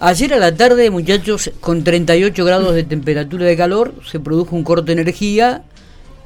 Ayer a la tarde, muchachos, con 38 grados de temperatura de calor, se produjo un corte de energía,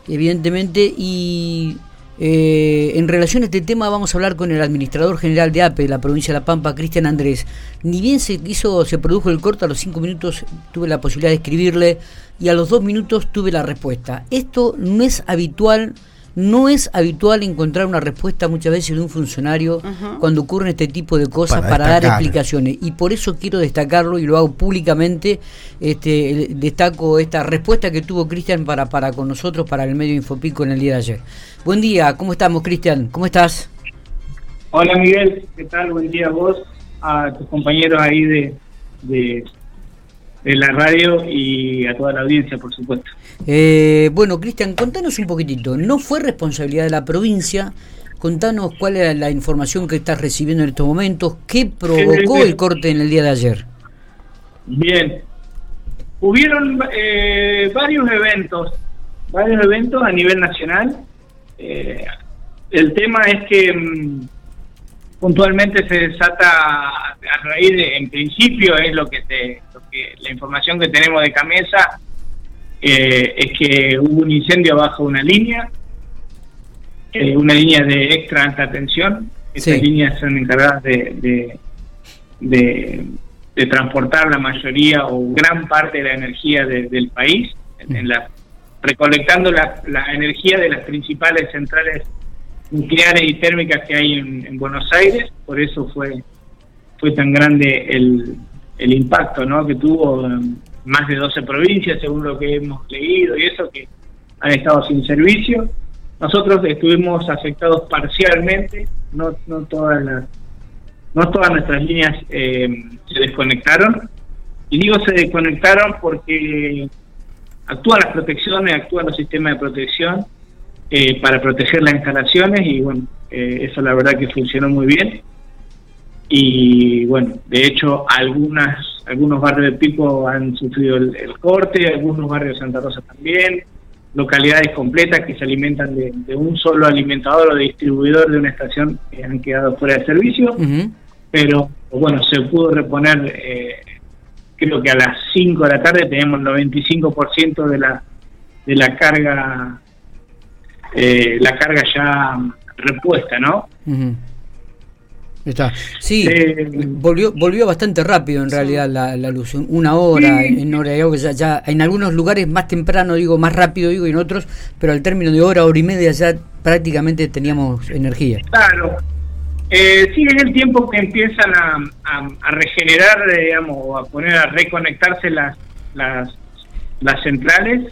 evidentemente, y eh, en relación a este tema vamos a hablar con el administrador general de APE la provincia de La Pampa, Cristian Andrés. Ni bien se hizo, se produjo el corte, a los 5 minutos tuve la posibilidad de escribirle y a los 2 minutos tuve la respuesta. Esto no es habitual no es habitual encontrar una respuesta muchas veces de un funcionario cuando ocurren este tipo de cosas para, dar explicaciones. Y por eso quiero destacarlo y lo hago públicamente. Este, destaco esta respuesta que tuvo Cristian para, para con nosotros, para el medio Infopico en el día de ayer. Buen día, ¿cómo estamos, Cristian? ¿Cómo estás? Hola, Miguel. ¿Qué tal? Buen día a vos, a tus compañeros ahí de, de de la radio y a toda la audiencia, por supuesto. Eh, bueno, Cristian, contanos un poquitito. ¿No fue responsabilidad de la provincia? Contanos cuál era la información que estás recibiendo en estos momentos. ¿Qué provocó el corte en el día de ayer? Bien. Hubieron eh, varios eventos, varios eventos a nivel nacional. Eh, el tema es que mm, puntualmente se desata a raíz de, en principio es lo que, te, la información que tenemos de Camesa eh, es que hubo un incendio abajo de una línea, eh, una línea de extra alta tensión. Estas líneas son encargadas de, de, transportar la mayoría o gran parte de la energía del país, en la, recolectando la, la energía de las principales centrales nucleares y térmicas que hay en, Buenos Aires, por eso fue fue tan grande el, el impacto ¿no? que tuvo más de 12 provincias, según lo que hemos leído y eso, que han estado sin servicio. Nosotros estuvimos afectados parcialmente, no, todas las no todas nuestras líneas eh, se desconectaron. Y digo se desconectaron porque actúan las protecciones, actúan los sistemas de protección eh, para proteger las instalaciones y bueno, eh, eso la verdad que funcionó muy bien. Y bueno, de hecho algunas algunos barrios de Pico han sufrido el, corte, algunos barrios de Santa Rosa también, localidades completas que se alimentan de, un solo alimentador o distribuidor de una estación que han quedado fuera de servicio, pero bueno, se pudo reponer, eh, creo que a las 5 de la tarde tenemos el 95% de la, de la carga eh, la carga ya repuesta, ¿no? Está. Sí, eh, volvió volvió bastante rápido en realidad la, luz, una hora, en hora ya, ya en algunos lugares más temprano digo, más rápido digo, y en otros, pero al término de hora, hora y media ya prácticamente teníamos energía. Claro. Eh, sí, es el tiempo que empiezan a, a, regenerar, digamos, o a poner a reconectarse las, las, las centrales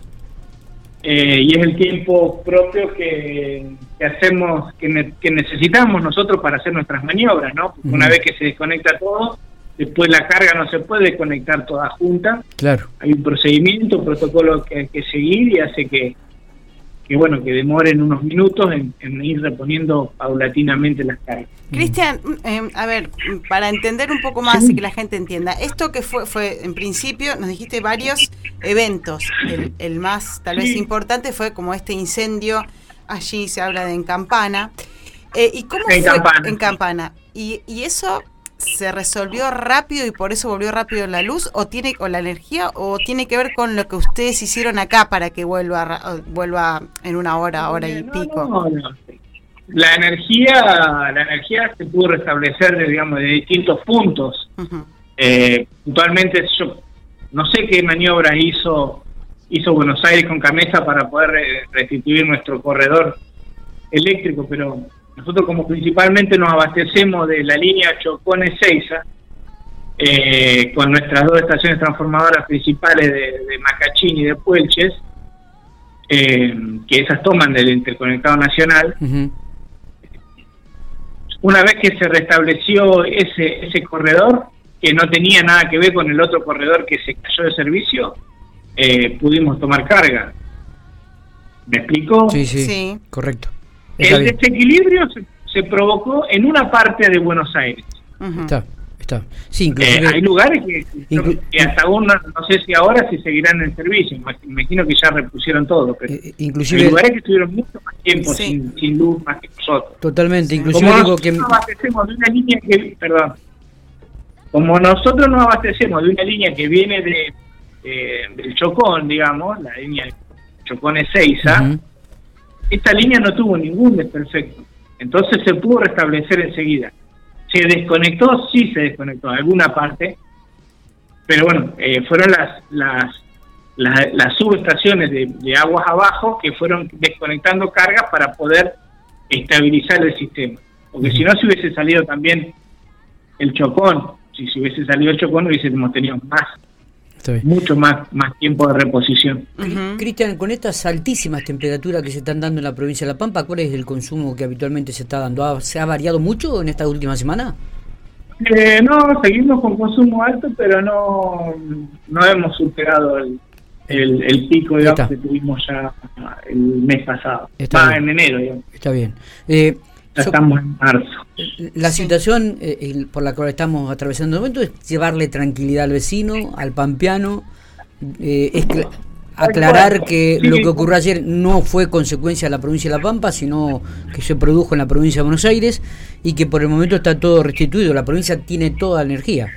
eh, y es el tiempo propio que, hacemos, que, necesitamos nosotros para hacer nuestras maniobras, ¿no? Una vez que se desconecta todo, después la carga no se puede conectar toda junta. Claro. Hay un procedimiento, un protocolo que hay que seguir y hace que, que bueno, que demoren unos minutos en, ir reponiendo paulatinamente las cargas. Cristian, em, a ver, para entender un poco más y que la gente entienda, esto que fue, fue en principio, nos dijiste varios eventos, el, más tal vez importante fue como este incendio, allí se habla de en Campana, eh, ¿y cómo fue en Campana? Y, y eso se resolvió rápido y por eso volvió rápido la luz o tiene o la energía o tiene que ver con lo que ustedes hicieron acá para que vuelva vuelva en una hora hora y pico la energía la energía se pudo restablecer de, digamos de distintos puntos. Eh, puntualmente yo no sé qué maniobras hizo hizo Buenos Aires con Camesa para poder restituir nuestro corredor eléctrico pero nosotros como principalmente nos abastecemos de la línea Chocón-Ezeiza, eh, con nuestras dos estaciones transformadoras principales de, Macachín y de Puelches, eh, que esas toman del interconectado nacional. Una vez que se restableció ese, ese corredor, que no tenía nada que ver con el otro corredor que se cayó de servicio, eh, pudimos tomar carga. ¿Me explico? Sí, sí, sí. correcto. El desequilibrio se, provocó en una parte de Buenos Aires. Está, está. Sí, eh, hay lugares que, hasta aún no, sé si ahora si seguirán en servicio. Imagino que ya repusieron todo. Pero eh, inclusive, hay lugares que estuvieron mucho más tiempo sin, sin, luz más que nosotros. Totalmente. Inclusive digo que. abastecemos de una línea que. Perdón. como nosotros nos abastecemos de una línea que viene de eh, del Chocón, digamos, la línea Chocón Ezeiza, esta línea no tuvo ningún desperfecto. Entonces se pudo restablecer enseguida. ¿Se desconectó? Sí se desconectó, alguna parte. Pero bueno, eh, fueron las, las, las, subestaciones de, de, aguas abajo que fueron desconectando cargas para poder estabilizar el sistema. Porque si no, se hubiese salido también el chocón. Si se hubiese salido el chocón, hubiésemos tenido más mucho más, más tiempo de reposición. Cristian, con estas altísimas temperaturas que se están dando en la provincia de La Pampa, ¿cuál es el consumo que habitualmente se está dando? ¿Se ha variado mucho en esta última semana? Eh, no, seguimos con consumo alto, pero no, no hemos superado el, el, pico que tuvimos ya el mes pasado. Está en enero. Está bien. Eh, estamos en marzo. La situación eh, por la cual estamos atravesando el momento es llevarle tranquilidad al vecino, al pampeano, eh, es aclarar que lo que ocurrió ayer no fue consecuencia de la provincia de La Pampa, sino que se produjo en la provincia de Buenos Aires y que por el momento está todo restituido, la provincia tiene toda la energía.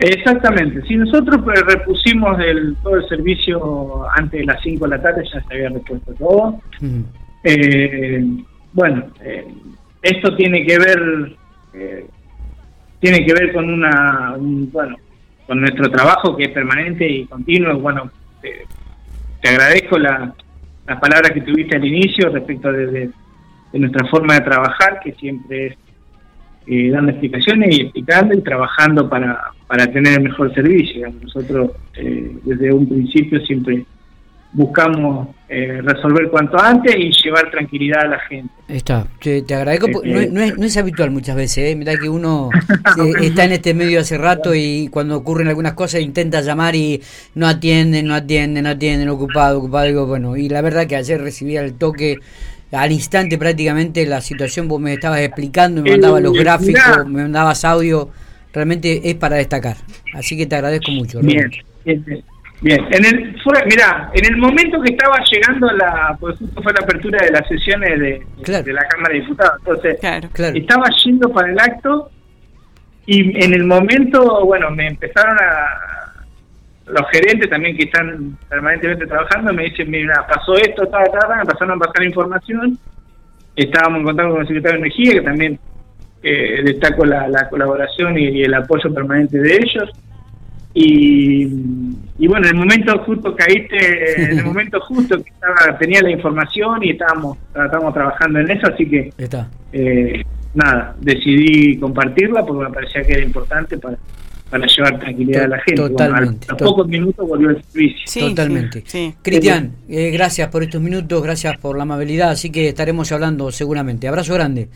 Exactamente, si nosotros pues, repusimos el, todo el servicio antes de las 5 de la tarde, ya se había repuesto todo. eh, bueno, eh, esto tiene que ver eh, tiene que ver con una bueno con nuestro trabajo que es permanente y continuo. Bueno, te, agradezco la, las palabras que tuviste al inicio respecto de, nuestra forma de trabajar, que siempre es eh, dando explicaciones y explicando y trabajando para, para tener el mejor servicio. Nosotros desde un principio siempre buscamos eh, resolver cuanto antes y llevar tranquilidad a la gente. Está, te, agradezco, eh, no, es, habitual muchas veces, ¿eh? mirá que uno está en este medio hace rato y cuando ocurren algunas cosas intenta llamar y no atienden, no atienden, no atienden, ocupado, ocupado, digo, bueno, y la verdad que ayer recibía el toque al instante prácticamente la situación, vos me estabas explicando, me mandabas los gráficos, me mandabas audio, realmente es para destacar, así que te agradezco mucho. Bien, Bien, en el, fue, mira, en el momento que estaba llegando la, pues justo fue la apertura de las sesiones de, de la Cámara de Diputados, entonces estaba yendo para el acto y en el momento, bueno, me empezaron a, los gerentes también que están permanentemente trabajando, me dicen, mira, pasó esto, ta, ta, me empezaron a pasar información, estábamos en contacto con el secretario de Energía, que también eh, destaco la, la colaboración y el apoyo permanente de ellos, y, bueno, en el momento justo caíste, en el momento justo que estaba, tenía la información y estábamos, estábamos trabajando en eso, así que eh, nada, decidí compartirla porque me parecía que era importante para, para llevar tranquilidad a la gente. Totalmente. a, pocos minutos volvió el servicio. Totalmente. Cristian, eh, gracias por estos minutos, gracias por la amabilidad, así que estaremos hablando seguramente. Abrazo grande.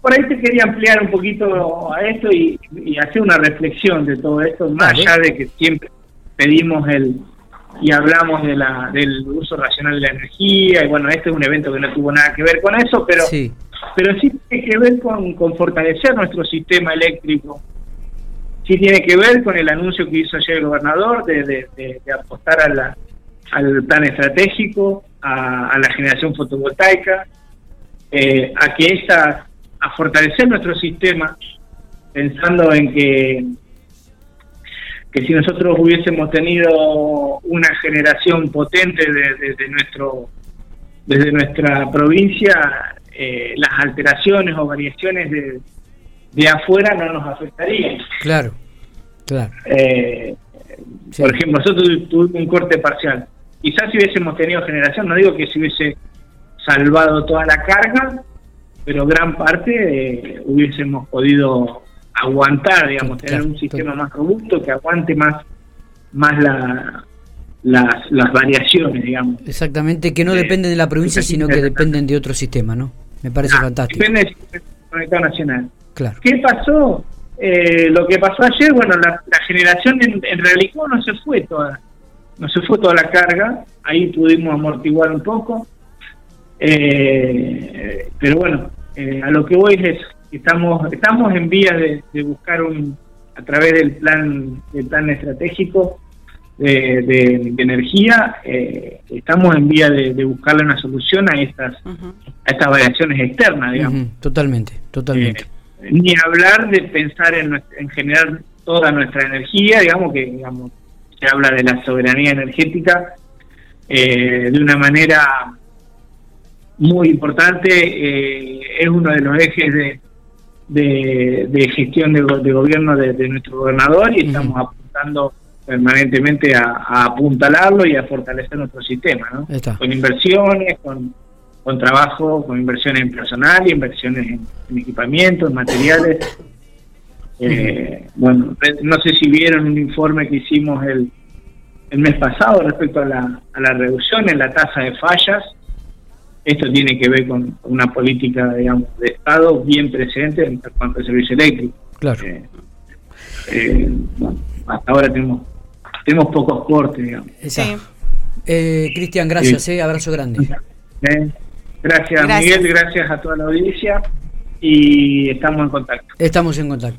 Por ahí te quería ampliar un poquito a esto y, hacer una reflexión de todo esto, más allá de que siempre pedimos el y hablamos de la, del uso racional de la energía, y bueno, este es un evento que no tuvo nada que ver con eso, pero sí, pero sí tiene que ver con, con fortalecer nuestro sistema eléctrico, sí tiene que ver con el anuncio que hizo ayer el gobernador de, apostar a la, al plan estratégico, a, la generación fotovoltaica, eh, a que esta, a fortalecer nuestro sistema, pensando en que que si nosotros hubiésemos tenido una generación potente desde nuestro desde nuestra provincia, eh, las alteraciones o variaciones de, de afuera no nos afectaría. Claro, claro. Eh, por ejemplo, nosotros tuvimos un corte parcial. Quizás si hubiésemos tenido generación, no digo que se hubiese salvado toda la carga, pero gran parte eh, hubiésemos podido aguantar, digamos, tener un sistema más robusto que aguante más más la, las, las variaciones, digamos. Exactamente, que no eh, dependen de la provincia, sino que dependen de otro sistema, ¿no? Me parece ah, fantástico. Depende del sistema nacional. ¿Qué pasó? Eh, lo que pasó ayer, bueno, la, generación en, en, realidad no se fue toda, no se fue toda la carga, ahí pudimos amortiguar un poco, eh, pero bueno, eh, a lo que voy es estamos estamos en vías de, buscar un a través del plan del plan estratégico de, energía estamos en vía de, buscarle una solución a estas a estas variaciones externas digamos. Totalmente totalmente. Ni hablar de pensar en, en generar toda nuestra energía, digamos que digamos se habla de la soberanía energética eh, de una manera muy importante, eh, es uno de los ejes de, de, gestión de, gobierno de, nuestro gobernador y estamos apuntando permanentemente a, apuntalarlo y a fortalecer nuestro sistema, ¿no? con inversiones, con, con trabajo, con inversiones en personal y inversiones en, equipamiento, en materiales. Eh, bueno, no sé si vieron un informe que hicimos el, el mes pasado respecto a la, a la reducción en la tasa de fallas esto tiene que ver con una política, digamos, de Estado bien presente en cuanto al servicio eléctrico. Claro. Eh, eh, hasta ahora tenemos tenemos pocos cortes, digamos. Sí. Eh, Cristian, gracias, abrazo grande. gracias, Miguel, gracias a toda la audiencia y estamos en contacto. Estamos en contacto.